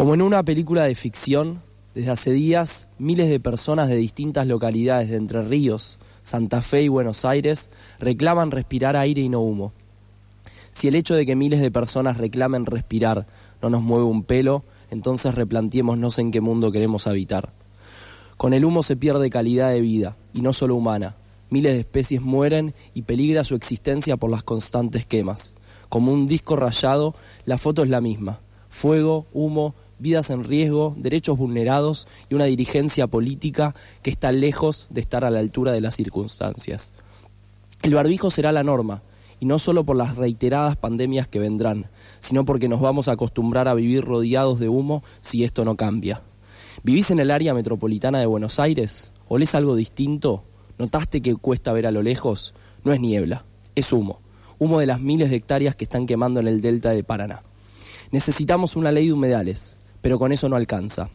Como en una película de ficción, desde hace días miles de personas de distintas localidades de Entre Ríos, Santa Fe y Buenos Aires reclaman respirar aire y no humo. Si el hecho de que miles de personas reclamen respirar no nos mueve un pelo, entonces replanteémonos en qué mundo queremos habitar. Con el humo se pierde calidad de vida, y no solo humana. Miles de especies mueren y peligra su existencia por las constantes quemas. Como un disco rayado, la foto es la misma. Fuego, humo, vidas en riesgo, derechos vulnerados y una dirigencia política que está lejos de estar a la altura de las circunstancias. El barbijo será la norma, y no solo por las reiteradas pandemias que vendrán, sino porque nos vamos a acostumbrar a vivir rodeados de humo si esto no cambia. ¿Vivís en el área metropolitana de Buenos Aires? ¿Olés algo distinto? ¿Notaste que cuesta ver a lo lejos? No es niebla, es humo. Humo de las miles de hectáreas que están quemando en el delta de Paraná. Necesitamos una ley de humedales, pero con eso no alcanza.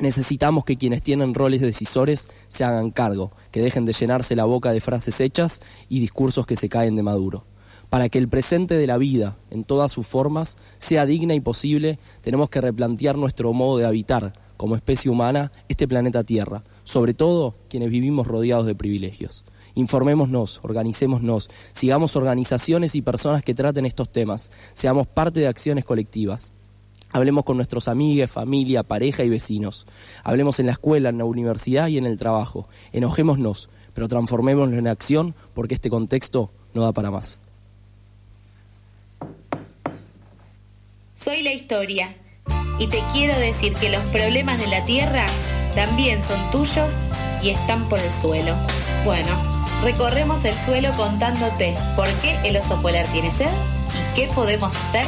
Necesitamos que quienes tienen roles decisores se hagan cargo, que dejen de llenarse la boca de frases hechas y discursos que se caen de maduro. Para que el presente de la vida, en todas sus formas, sea digna y posible, tenemos que replantear nuestro modo de habitar, como especie humana, este planeta Tierra, sobre todo quienes vivimos rodeados de privilegios. Informémonos, organicémonos, sigamos organizaciones y personas que traten estos temas, seamos parte de acciones colectivas. Hablemos con nuestros amigos, familia, pareja y vecinos. Hablemos en la escuela, en la universidad y en el trabajo. Enojémonos, pero transformémoslo en acción porque este contexto no da para más. Soy la historia y te quiero decir que los problemas de la tierra también son tuyos y están por el suelo. Bueno, recorremos el suelo contándote por qué el oso polar tiene sed y qué podemos hacer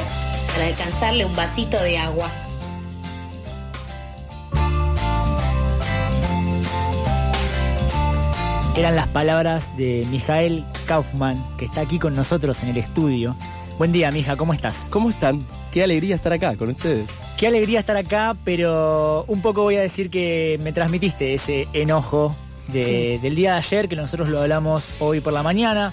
para alcanzarle un vasito de agua. Eran las palabras de Mijael Kaufman, que está aquí con nosotros en el estudio. Buen día, mija, ¿cómo estás? ¿Cómo están? Qué alegría estar acá con ustedes. Qué alegría estar acá, pero un poco voy a decir que me transmitiste ese enojo del día de ayer, que nosotros lo hablamos hoy por la mañana.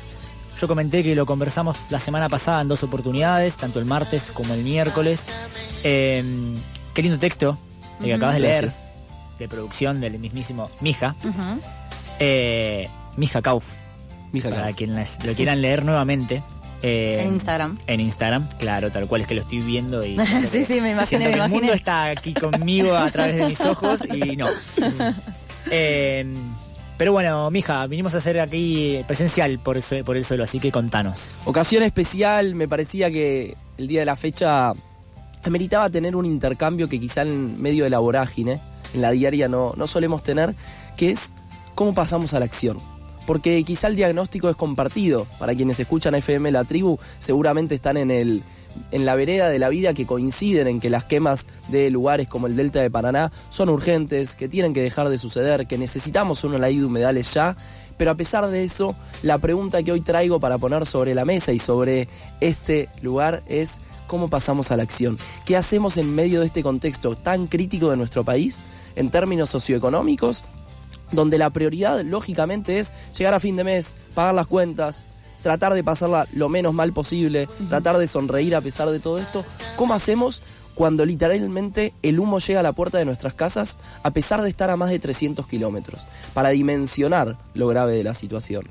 Yo comenté que lo conversamos la semana pasada en dos oportunidades, tanto el martes como el miércoles. Em, qué lindo texto el que acabas de leer, de producción del mismísimo Mija. Eh, Mija Kauf. Mija para quienes lo quieran leer nuevamente. Eh, en Instagram. En Instagram, claro, tal cual es que lo estoy viendo y... sí, sí, me imaginé, me El mundo está aquí conmigo a través de mis ojos y no. Eh, pero bueno, mija, vinimos a hacer aquí presencial por, eso, por el suelo, así que contanos. Ocasión especial, me parecía que el día de la fecha ameritaba tener un intercambio que quizá en medio de la vorágine, en la diaria no, no solemos tener, que es cómo pasamos a la acción porque quizá el diagnóstico es compartido. Para quienes escuchan FM La Tribu, seguramente están en, el, en la vereda de la vida que coinciden en que las quemas de lugares como el Delta de Paraná son urgentes, que tienen que dejar de suceder, que necesitamos una ley de humedales ya. Pero a pesar de eso, la pregunta que hoy traigo para poner sobre la mesa y sobre este lugar es cómo pasamos a la acción. ¿Qué hacemos en medio de este contexto tan crítico de nuestro país en términos socioeconómicos donde la prioridad lógicamente es llegar a fin de mes, pagar las cuentas, tratar de pasarla lo menos mal posible, tratar de sonreír a pesar de todo esto. ¿Cómo hacemos cuando literalmente el humo llega a la puerta de nuestras casas a pesar de estar a más de 300 kilómetros? Para dimensionar lo grave de la situación.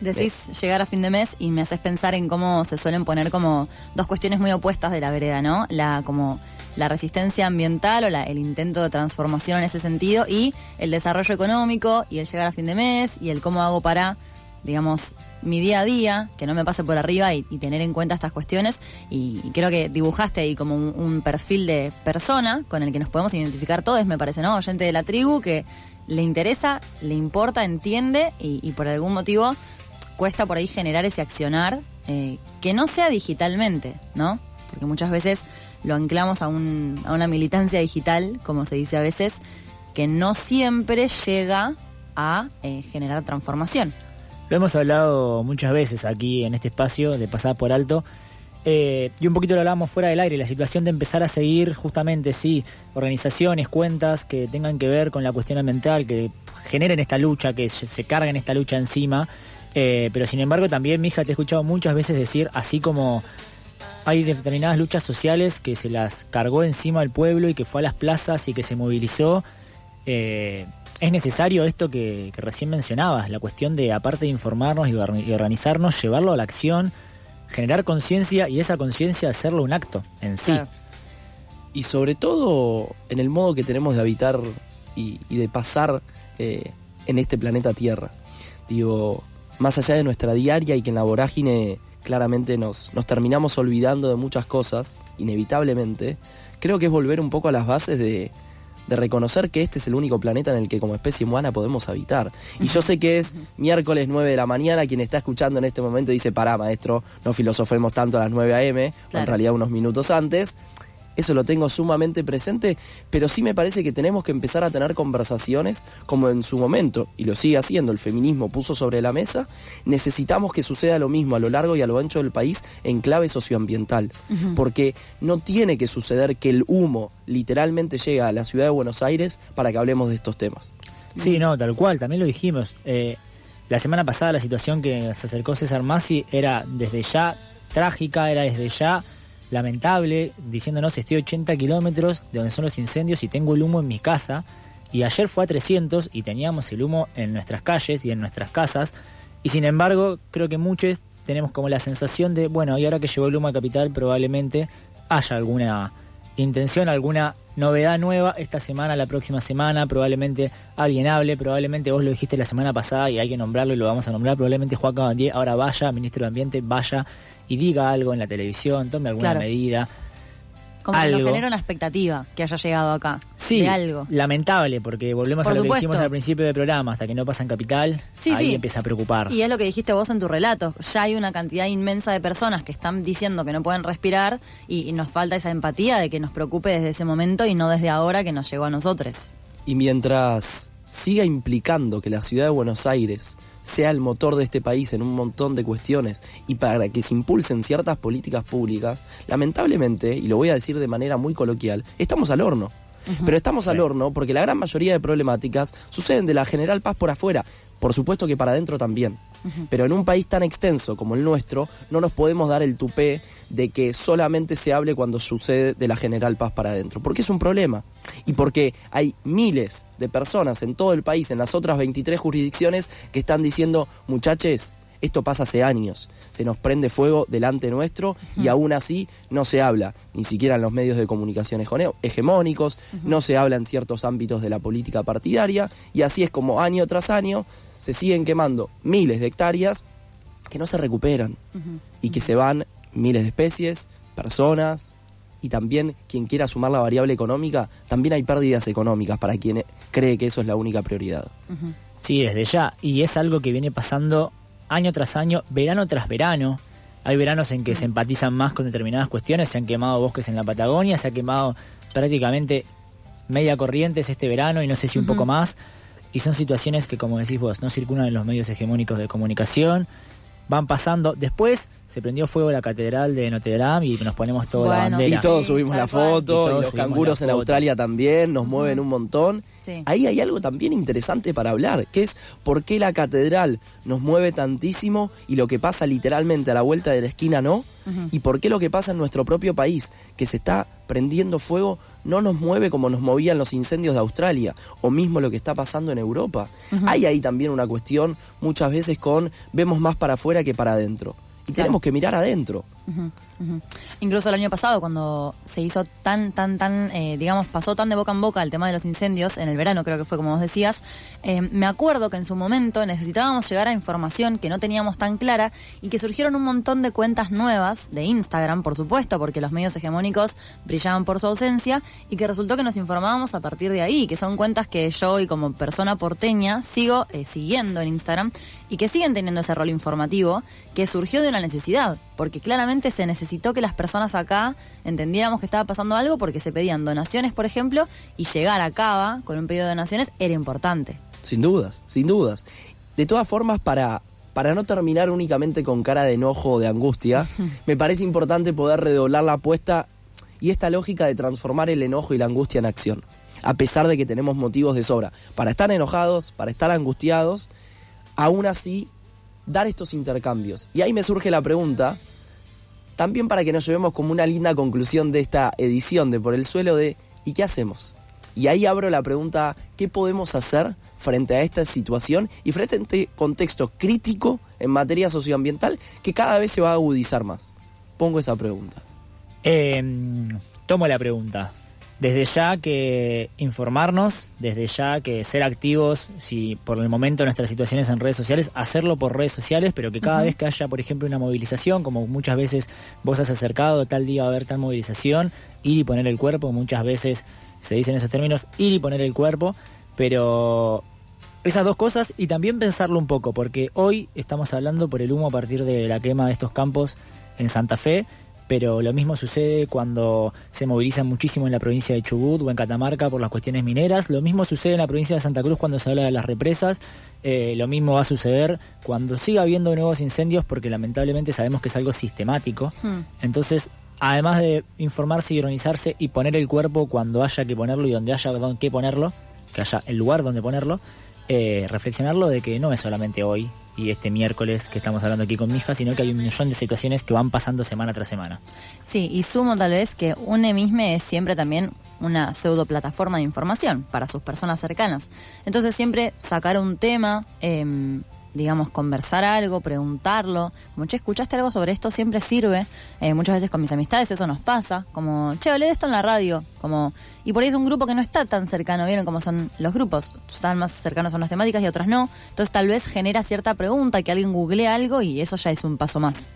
Decís llegar a fin de mes y me haces pensar en cómo se suelen poner como dos cuestiones muy opuestas de la vereda, ¿no? La como la resistencia ambiental o la, el intento de transformación en ese sentido y el desarrollo económico y el llegar a fin de mes y el cómo hago para digamos, mi día a día, que no me pase por arriba y, tener en cuenta estas cuestiones. Y, creo que dibujaste ahí como un, perfil de persona con el que nos podemos identificar todos, me parece, ¿no? Oyente de la tribu que le interesa, le importa, entiende y, por algún motivo cuesta por ahí generar ese accionar eh, que no sea digitalmente, ¿no? Porque muchas veces lo anclamos a, un, a una militancia digital, como se dice a veces, que no siempre llega a eh, generar transformación. Lo hemos hablado muchas veces aquí en este espacio de pasar por alto. Eh, y un poquito lo hablamos fuera del aire, la situación de empezar a seguir justamente, sí, organizaciones, cuentas que tengan que ver con la cuestión ambiental, que generen esta lucha, que se carguen esta lucha encima. Eh, pero sin embargo también, mija, te he escuchado muchas veces decir, así como hay determinadas luchas sociales que se las cargó encima el pueblo y que fue a las plazas y que se movilizó. Eh, es necesario esto que, recién mencionabas, la cuestión de, aparte de informarnos y organizarnos, llevarlo a la acción, generar conciencia y esa conciencia hacerlo un acto en sí. Y sobre todo en el modo que tenemos de habitar y, de pasar eh, en este planeta Tierra. Digo, más allá de nuestra diaria y que en la vorágine claramente nos, nos terminamos olvidando de muchas cosas, inevitablemente, creo que es volver un poco a las bases de, de reconocer que este es el único planeta en el que como especie humana podemos habitar. Y yo sé que es miércoles 9 de la mañana, quien está escuchando en este momento dice, pará maestro, no filosofemos tanto a las 9 a.m., en realidad unos minutos antes eso lo tengo sumamente presente, pero sí me parece que tenemos que empezar a tener conversaciones como en su momento, y lo sigue haciendo, el feminismo puso sobre la mesa, necesitamos que suceda lo mismo a lo largo y a lo ancho del país en clave socioambiental, porque no tiene que suceder que el humo literalmente llegue a la ciudad de Buenos Aires para que hablemos de estos temas. Sí, no, tal cual, también lo dijimos. Eh, la semana pasada la situación que se acercó César Masi era desde ya trágica, era desde ya lamentable, diciéndonos estoy 80 kilómetros de donde son los incendios y tengo el humo en mi casa. Y ayer fue a 300 y teníamos el humo en nuestras calles y en nuestras casas. Y sin embargo, creo que muchos tenemos como la sensación de, bueno, y ahora que llegó el humo a Capital, probablemente haya alguna intención, alguna novedad nueva esta semana, la próxima semana, probablemente alguien hable, probablemente vos lo dijiste la semana pasada y hay que nombrarlo y lo vamos a nombrar, probablemente Juan Cabandier ahora vaya, ministro de Ambiente, vaya y diga algo en la televisión, tome alguna medida. Como que nos genera una expectativa que haya llegado acá. Sí, de algo. lamentable, porque volvemos a lo que dijimos al principio del programa, hasta que no pasa en Capital, ahí empieza a preocupar. Y es lo que dijiste vos en tu relato. Ya hay una cantidad inmensa de personas que están diciendo que no pueden respirar y, y nos falta esa empatía de que nos preocupe desde ese momento y no desde ahora que nos llegó a nosotros. Y mientras siga implicando que la ciudad de Buenos Aires sea el motor de este país en un montón de cuestiones y para que se impulsen ciertas políticas públicas, lamentablemente, y lo voy a decir de manera muy coloquial, estamos al horno. Pero estamos al horno porque la gran mayoría de problemáticas suceden de la general paz por afuera, por supuesto que para adentro también. Pero en un país tan extenso como el nuestro, no nos podemos dar el tupé de que solamente se hable cuando sucede de la general paz para adentro, porque es un problema. Y porque hay miles de personas en todo el país, en las otras 23 jurisdicciones, que están diciendo, muchachos, esto pasa hace años, se nos prende fuego delante nuestro y aún así no se habla, ni siquiera en los medios de comunicación hegemónicos, no se habla en ciertos ámbitos de la política partidaria. Y así es como año tras año se siguen quemando miles de hectáreas que no se recuperan y que se van miles de especies, personas y también quien quiera sumar la variable económica, también hay pérdidas económicas para quien cree que eso es la única prioridad. Sí, desde ya. Y es algo que viene pasando año tras año, verano tras verano. Hay veranos en que se empatizan más con determinadas cuestiones, se han quemado bosques en la Patagonia, se ha quemado prácticamente media corrientes este verano y no sé si un poco más. Y son situaciones que, como decís vos, no circulan en los medios hegemónicos de comunicación, van pasando. Después se prendió fuego la catedral de Notre Dame y nos ponemos toda la bandera. Y todos subimos la foto, y, los canguros en Australia también nos mueven un montón. Ahí hay algo también interesante para hablar, que es por qué la catedral nos mueve tantísimo y lo que pasa literalmente a la vuelta de la esquina no, y por qué lo que pasa en nuestro propio país, que se está prendiendo fuego, no nos mueve como nos movían los incendios de Australia, o mismo lo que está pasando en Europa. Hay ahí también una cuestión muchas veces con vemos más para afuera que para adentro. Y tenemos que mirar adentro. Incluso el año pasado, cuando se hizo tan, tan, tan, eh, digamos, pasó tan de boca en boca el tema de los incendios, en el verano creo que fue como vos decías, eh, me acuerdo que en su momento necesitábamos llegar a información que no teníamos tan clara y que surgieron un montón de cuentas nuevas, de Instagram, por supuesto, porque los medios hegemónicos brillaban por su ausencia, y que resultó que nos informábamos a partir de ahí, que son cuentas que yo y como persona porteña sigo eh, siguiendo en Instagram y que siguen teniendo ese rol informativo que surgió de una necesidad, porque claramente se necesitó que las personas acá entendiéramos que estaba pasando algo porque se pedían donaciones, por ejemplo, y llegar a Cava con un pedido de donaciones era importante. Sin dudas, sin dudas. De todas formas, para, para no terminar únicamente con cara de enojo o de angustia, me parece importante poder redoblar la apuesta y esta lógica de transformar el enojo y la angustia en acción. A pesar de que tenemos motivos de sobra para estar enojados, para estar angustiados, aún así dar estos intercambios. Y ahí me surge la pregunta, también para que nos llevemos como una linda conclusión de esta edición de Por el Suelo de ¿y qué hacemos? Y ahí abro la pregunta, ¿qué podemos hacer frente a esta situación y frente a este contexto crítico en materia socioambiental que cada vez se va a agudizar más? Pongo esa pregunta. Em, tomo la pregunta. Desde ya que informarnos, desde ya que ser activos, si por el momento nuestras situaciones en redes sociales, hacerlo por redes sociales, pero que cada vez que haya, por ejemplo, una movilización, como muchas veces vos has acercado, tal día va a haber tal movilización, ir y poner el cuerpo, muchas veces se dicen esos términos, ir y poner el cuerpo, pero esas dos cosas y también pensarlo un poco, porque hoy estamos hablando por el humo a partir de la quema de estos campos en Santa Fe, pero lo mismo sucede cuando se movilizan muchísimo en la provincia de Chubut o en Catamarca por las cuestiones mineras, lo mismo sucede en la provincia de Santa Cruz cuando se habla de las represas, eh, lo mismo va a suceder cuando siga habiendo nuevos incendios porque lamentablemente sabemos que es algo sistemático, Hmm. entonces además de informarse y organizarse y poner el cuerpo cuando haya que ponerlo y donde haya que ponerlo, que haya el lugar donde ponerlo, eh, reflexionarlo de que no es solamente hoy y este miércoles que estamos hablando aquí con mi hija, sino que hay un millón de situaciones que van pasando semana tras semana. Sí, y sumo tal vez que un emisme es siempre también una pseudo plataforma de información para sus personas cercanas. Entonces siempre sacar un tema, em, digamos, conversar algo, preguntarlo, como, che, ¿escuchaste algo sobre esto? Siempre sirve. Eh, muchas veces con mis amistades eso nos pasa, como, che, hablé de esto en la radio, como, y por ahí es un grupo que no está tan cercano, ¿vieron cómo son los grupos? Están más cercanos a unas temáticas y otras no. Entonces tal vez genera cierta pregunta, que alguien googlee algo y eso ya es un paso más.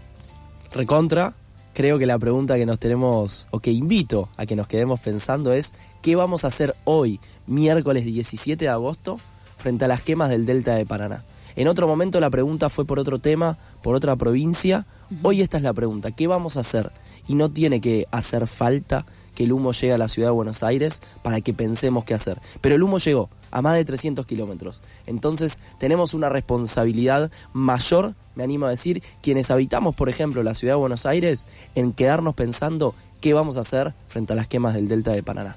Recontra, creo que la pregunta que nos tenemos, o que invito a que nos quedemos pensando es, ¿qué vamos a hacer hoy, miércoles 17 de agosto, frente a las quemas del Delta de Paraná? En otro momento la pregunta fue por otro tema, por otra provincia. Hoy esta es la pregunta, ¿qué vamos a hacer? Y no tiene que hacer falta que el humo llegue a la ciudad de Buenos Aires para que pensemos qué hacer. Pero el humo llegó a más de 300 kilómetros. Entonces tenemos una responsabilidad mayor, me animo a decir, quienes habitamos, por ejemplo, la ciudad de Buenos Aires, en quedarnos pensando qué vamos a hacer frente a las quemas del Delta de Paraná.